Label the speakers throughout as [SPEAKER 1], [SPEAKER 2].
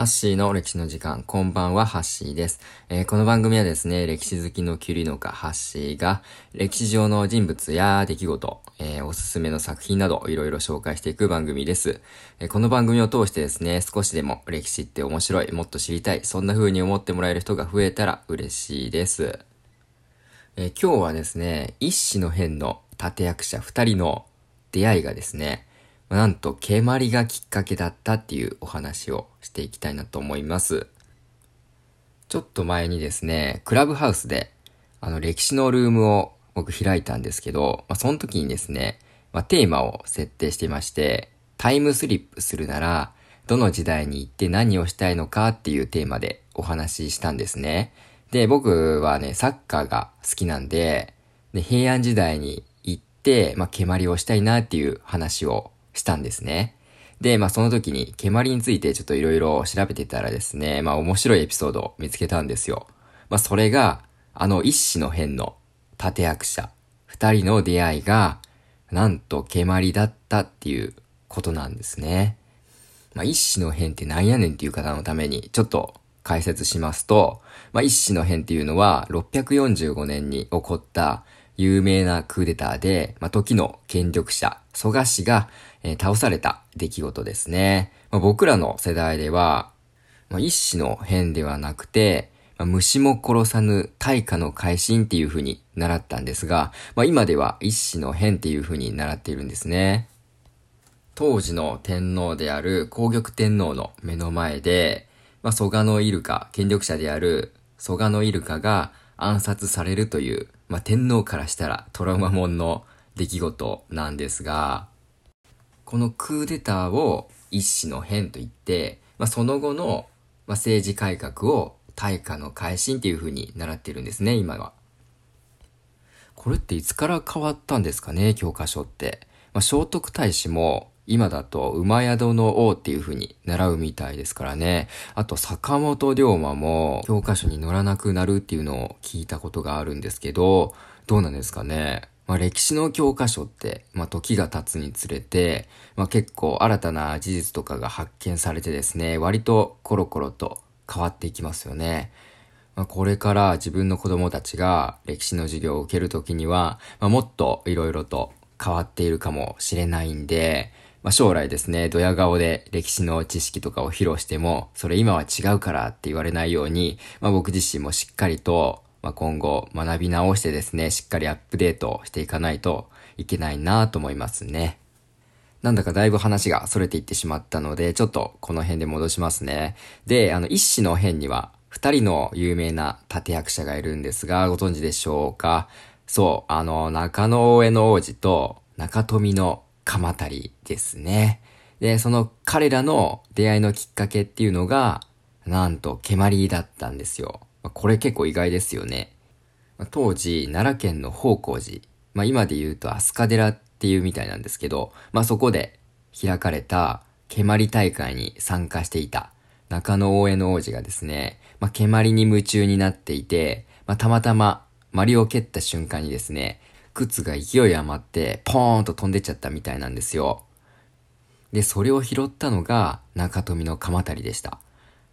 [SPEAKER 1] ハッシーの歴史の時間、こんばんは、ハッシーです。えー、この番組はですね、歴史好きのキュリノカ、ハッシーが、歴史上の人物や出来事、えー、おすすめの作品など、いろいろ紹介していく番組です、えー、この番組を通してですね、少しでも歴史って面白い、もっと知りたい、そんな風に思ってもらえる人が増えたら嬉しいです。え今日はですね、一子の変の立役者二人の出会いがですね、なんと、蹴鞠がきっかけだったっていうお話をしていきたいなと思います。ちょっと前にですね、クラブハウスで、あの、歴史のルームを僕開いたんですけど、まあ、その時にですね、まあ、テーマを設定していまして、タイムスリップするなら、どの時代に行って何をしたいのかっていうテーマでお話ししたんですね。で、僕はね、サッカーが好きなんで、で平安時代に行って、まあ、蹴鞠をしたいなっていう話をしたんですね。で、まあその時に、蹴鞠についてちょっといろいろ調べてたらですね、まあ面白いエピソードを見つけたんですよ。まあそれが、あの一子の変の立役者、二人の出会いが、なんと蹴鞠だったっていうことなんですね。まあ一子の変ってなんやねんっていう方のために、ちょっと解説しますと、まあ一子の変っていうのは、645年に起こった有名なクーデターで、まあ時の権力者、蘇我氏が、えー、倒された出来事ですね。まあ、僕らの世代では、まあ、一種の変ではなくて、まあ、虫も殺さぬ大化の改新っていう風に習ったんですが、まあ、今では一種の変っていう風に習っているんですね。当時の天皇である皇玉天皇の目の前で、まあ、蘇我のイルカ、権力者である蘇我のイルカが暗殺されるという、まあ、天皇からしたらトラウマもんの出来事なんですが、このクーデターを一子の変と言って、まあ、その後の、まあ、政治改革を大化の改新っていう風に習ってるんですね、今は。これっていつから変わったんですかね、教科書って。まあ、聖徳太子も今だと馬宿の王っていう風に習うみたいですからね。あと坂本龍馬も教科書に載らなくなるっていうのを聞いたことがあるんですけど、どうなんですかね。まあ、歴史の教科書って、まあ、時が経つにつれて、まあ、結構新たな事実とかが発見されてですね、割とコロコロと変わっていきますよね。まあ、これから自分の子供たちが歴史の授業を受けるときには、まあ、もっと色々と変わっているかもしれないんで、まあ、将来ですね、ドヤ顔で歴史の知識とかを披露しても、それ今は違うからって言われないように、まあ、僕自身もしっかりとまあ、今後学び直してですね、しっかりアップデートしていかないといけないなと思いますね。なんだかだいぶ話が逸れていってしまったので、ちょっとこの辺で戻しますね。で、あの、一子の辺には二人の有名な立役者がいるんですが、ご存知でしょうか？そう、あの、中野大江の王子と中富の鎌足りですね。で、その彼らの出会いのきっかけっていうのが、なんと、蹴鞠だったんですよ。これ結構意外ですよね。当時、奈良県の宝光寺、まあ、今で言うと飛鳥寺っていうみたいなんですけど、まあ、そこで開かれた蹴鞠大会に参加していた中野大江の王子がですね、まあ、蹴鞠に夢中になっていて、まあ、たまたま、マリを蹴った瞬間にですね、靴が勢い余って、ポーンと飛んでっちゃったみたいなんですよ。で、それを拾ったのが、中富の鎌足でした。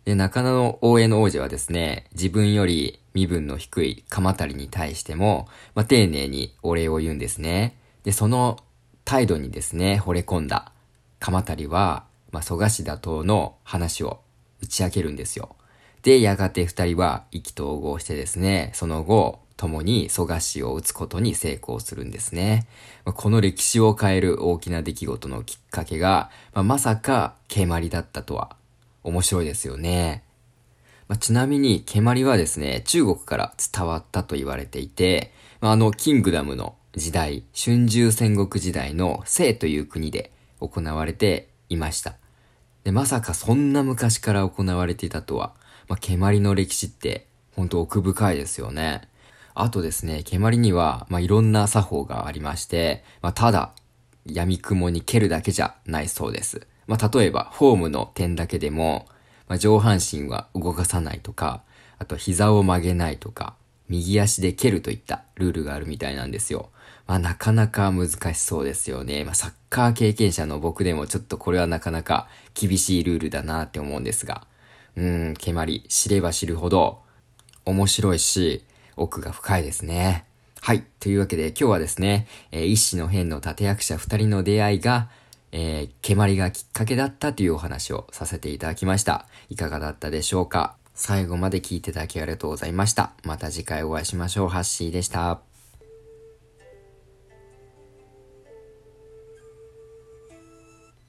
[SPEAKER 1] で、中野の大江の王子はですね、自分より身分の低い鎌足に対しても、まあ、丁寧にお礼を言うんですね。で、その態度にですね、惚れ込んだ鎌足は、まあ、蘇我氏打倒の話を打ち明けるんですよ。で、やがて二人は意気投合してですね、その後、共に蘇我氏を撃つことに成功するんですね。この歴史を変える大きな出来事のきっかけが、まあ、まさか、ケマリだったとは面白いですよね。まあ、ちなみに、蹴鞠はですね、中国から伝わったと言われていて、まあ、あの、キングダムの時代、春秋戦国時代の聖という国で行われていました。で、まさかそんな昔から行われていたとは、まあ、蹴鞠の歴史って本当奥深いですよね。あとですね、蹴鞠には、まあ、いろんな作法がありまして、まあ、ただ、闇雲に蹴るだけじゃないそうです。まあ、例えば、フォームの点だけでも、まあ、上半身は動かさないとか、あと膝を曲げないとか、右足で蹴るといったルールがあるみたいなんですよ。まあ、なかなか難しそうですよね。まあ、サッカー経験者の僕でもちょっとこれはなかなか厳しいルールだなって思うんですが。うーん、蹴鞠、知れば知るほど面白いし、奥が深いですね。はい。というわけで今日はですね、えー、一子の変の立役者二人の出会いが、えー、蹴鞠がきっかけだったというお話をさせていただきました。いかがだったでしょうか？最後まで聞いていただきありがとうございました。また次回お会いしましょう。ハッシーでした。